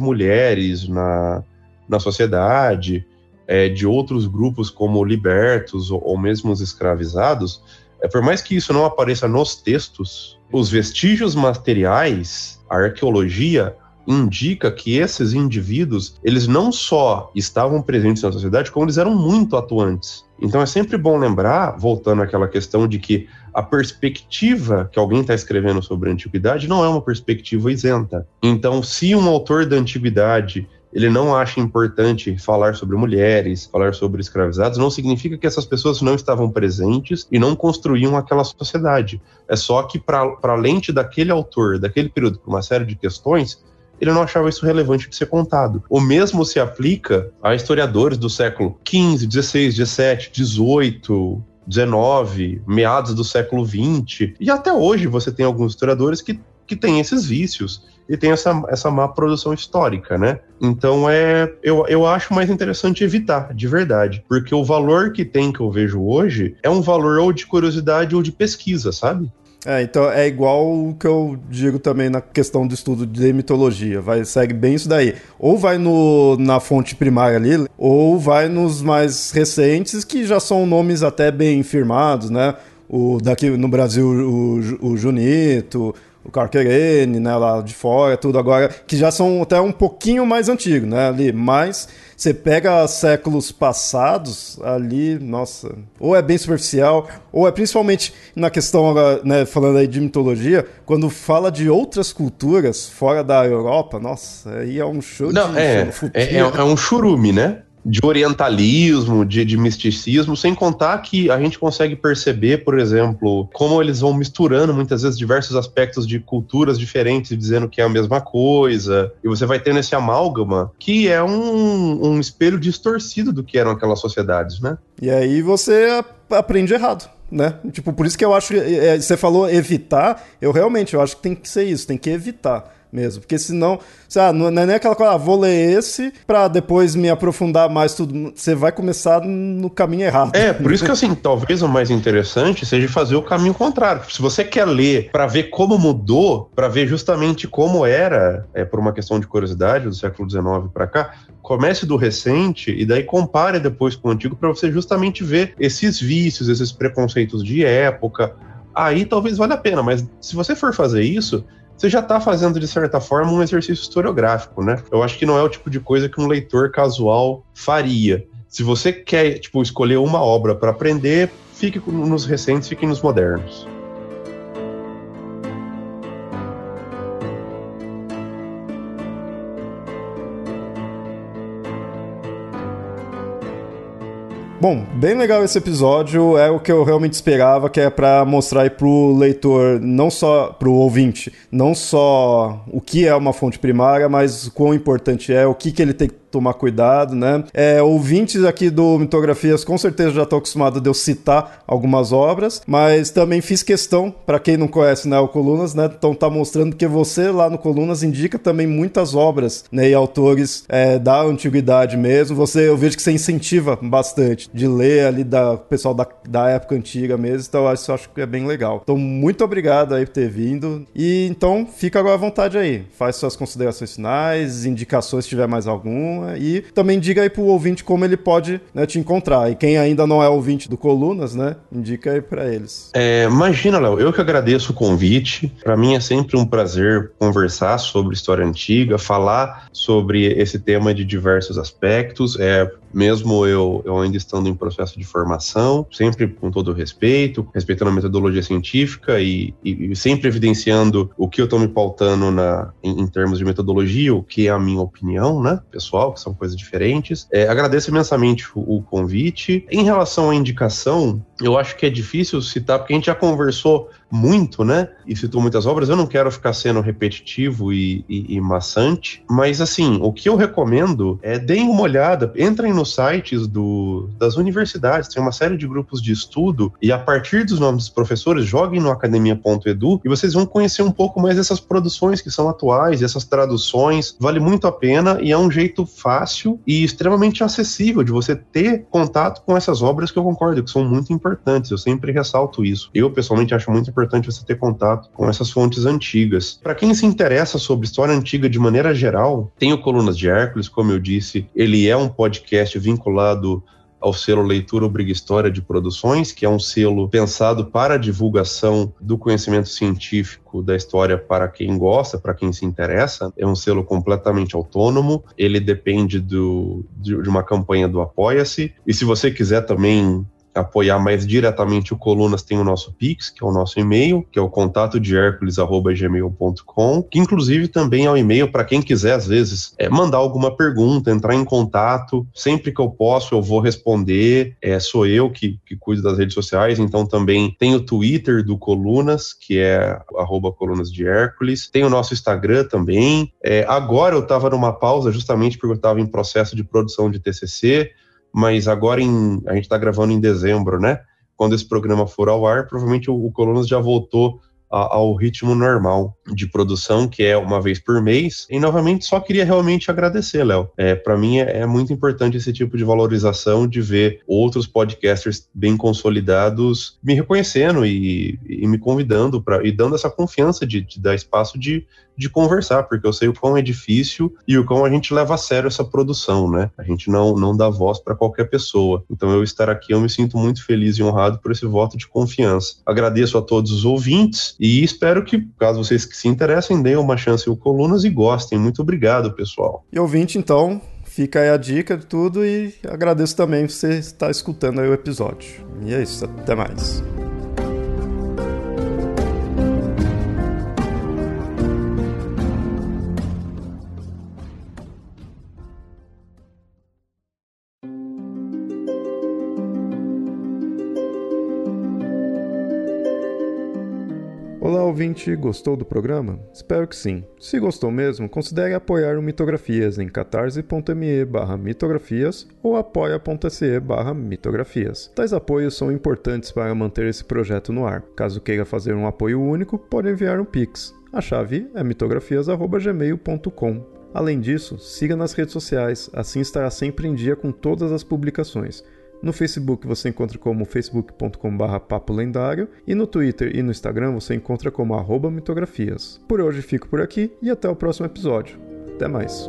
mulheres na, na sociedade, é, de outros grupos como libertos ou, ou mesmo os escravizados, é, por mais que isso não apareça nos textos, os vestígios materiais, a arqueologia indica que esses indivíduos, eles não só estavam presentes na sociedade, como eles eram muito atuantes. Então é sempre bom lembrar, voltando àquela questão de que a perspectiva que alguém está escrevendo sobre a antiguidade não é uma perspectiva isenta. Então, se um autor da antiguidade ele não acha importante falar sobre mulheres, falar sobre escravizados, não significa que essas pessoas não estavam presentes e não construíam aquela sociedade. É só que, para a lente daquele autor, daquele período, por uma série de questões, ele não achava isso relevante de ser contado. O mesmo se aplica a historiadores do século XV, XVI, XVII, XVIII, 19, meados do século 20, e até hoje você tem alguns historiadores que, que têm esses vícios e tem essa, essa má produção histórica, né? Então é, eu, eu acho mais interessante evitar, de verdade, porque o valor que tem que eu vejo hoje é um valor ou de curiosidade ou de pesquisa, sabe? É, então é igual o que eu digo também na questão do estudo de mitologia. Vai, segue bem isso daí. Ou vai no, na fonte primária ali, ou vai nos mais recentes, que já são nomes até bem firmados, né? O, daqui no Brasil, o, o Junito, o Carquerene, né, lá de fora, tudo agora, que já são até um pouquinho mais antigos, né, ali, mas você pega séculos passados, ali, nossa, ou é bem superficial, ou é principalmente na questão, né, falando aí de mitologia, quando fala de outras culturas fora da Europa, nossa, aí é um show Não, de é, é, é, é um churume, né? De orientalismo, de, de, misticismo, sem contar que a gente consegue perceber, por exemplo, como eles vão misturando muitas vezes diversos aspectos de culturas diferentes, dizendo que é a mesma coisa, e você vai tendo esse amálgama que é um, um espelho distorcido do que eram aquelas sociedades, né? E aí você aprende errado. Né? Tipo, por isso que eu acho que é, você falou evitar, eu realmente eu acho que tem que ser isso, tem que evitar mesmo. Porque senão, ah, não é nem aquela coisa, ah, vou ler esse para depois me aprofundar mais tudo. Você vai começar no caminho errado. É, por isso que assim, talvez o mais interessante seja fazer o caminho contrário. Se você quer ler para ver como mudou, para ver justamente como era, é, por uma questão de curiosidade do século XIX para cá, comece do recente e daí compare depois com o antigo para você justamente ver esses vícios, esses preconceitos de época. Aí talvez valha a pena, mas se você for fazer isso, você já está fazendo, de certa forma, um exercício historiográfico, né? Eu acho que não é o tipo de coisa que um leitor casual faria. Se você quer, tipo, escolher uma obra para aprender, fique nos recentes, fique nos modernos. Bom, bem legal esse episódio, é o que eu realmente esperava, que é para mostrar aí pro leitor, não só pro ouvinte, não só o que é uma fonte primária, mas o quão importante é, o que, que ele tem que tomar cuidado, né? É, ouvintes aqui do Mitografias com certeza já estão acostumados de eu citar algumas obras, mas também fiz questão, para quem não conhece né, o Colunas, né? Então tá mostrando que você lá no Colunas indica também muitas obras né, e autores é, da antiguidade mesmo. Você, eu vejo que você incentiva bastante de ler ali da pessoal da, da época antiga mesmo, então eu acho que é bem legal. Então, muito obrigado aí por ter vindo. E então, fica agora à vontade aí. Faz suas considerações finais, indicações se tiver mais alguma e também diga aí pro ouvinte como ele pode né, te encontrar. E quem ainda não é ouvinte do Colunas, né, indica aí para eles. É, imagina, Léo, eu que agradeço o convite. Para mim é sempre um prazer conversar sobre história antiga, falar sobre esse tema de diversos aspectos. É, mesmo eu, eu ainda estando em processo de formação, sempre com todo respeito, respeitando a metodologia científica e, e, e sempre evidenciando o que eu estou me pautando na, em, em, termos de metodologia, o que é a minha opinião, né, pessoal, que são coisas diferentes. É, agradeço imensamente o, o convite. Em relação à indicação, eu acho que é difícil citar, porque a gente já conversou muito, né? E citou muitas obras. Eu não quero ficar sendo repetitivo e, e, e, maçante, mas assim, o que eu recomendo é deem uma olhada, entrem nos sites do, das universidades, tem uma série de grupos de estudo, e a partir dos nomes dos professores, joguem no academia.edu e vocês vão conhecer um pouco mais dessas produções que são atuais, essas traduções. Vale muito a pena e é um jeito fácil e extremamente acessível de você ter contato com essas obras que eu concordo que são muito importantes. Eu sempre ressalto isso. Eu, pessoalmente, acho muito importante você ter contato com essas fontes antigas. Para quem se interessa sobre história antiga de maneira geral, tem o Colunas de Hércules, como eu disse, ele é um podcast vinculado ao selo Leitura Obriga História de Produções, que é um selo pensado para a divulgação do conhecimento científico da história para quem gosta, para quem se interessa. É um selo completamente autônomo, ele depende do, de, de uma campanha do Apoia-se. E se você quiser também apoiar mais diretamente o Colunas, tem o nosso Pix, que é o nosso e-mail, que é o contato de Hércules@gmail.com, que inclusive também é o um e-mail para quem quiser, às vezes, é, mandar alguma pergunta, entrar em contato. Sempre que eu posso, eu vou responder. É, sou eu que, que cuido das redes sociais, então também tem o Twitter do Colunas, que é arroba Colunas de Hércules. Tem o nosso Instagram também. É, agora eu estava numa pausa justamente porque eu estava em processo de produção de TCC, mas agora em, a gente está gravando em dezembro, né? Quando esse programa for ao ar, provavelmente o, o Colunas já voltou a, ao ritmo normal de produção, que é uma vez por mês. E novamente, só queria realmente agradecer, Léo. É, Para mim é, é, muito importante esse tipo de valorização, de ver outros podcasters bem consolidados me reconhecendo e, e me convidando para e dando essa confiança de, de dar espaço de de conversar, porque eu sei o quão é difícil e o quão a gente leva a sério essa produção, né? A gente não, não dá voz para qualquer pessoa. Então, eu estar aqui, eu me sinto muito feliz e honrado por esse voto de confiança. Agradeço a todos os ouvintes e espero que, caso vocês se interessem, deem uma chance ao Colunas e gostem. Muito obrigado, pessoal. E ouvinte, então, fica aí a dica de tudo e agradeço também você estar escutando aí o episódio. E é isso, até mais. Ouvinte, gostou do programa? Espero que sim. Se gostou mesmo, considere apoiar o Mitografias em catarse.me barra mitografias ou apoia.se barra mitografias. Tais apoios são importantes para manter esse projeto no ar. Caso queira fazer um apoio único, pode enviar um Pix. A chave é mitografias.gmail.com. Além disso, siga nas redes sociais, assim estará sempre em dia com todas as publicações. No Facebook você encontra como facebook.com.br papo lendário e no Twitter e no Instagram você encontra como arroba mitografias. Por hoje fico por aqui e até o próximo episódio. Até mais.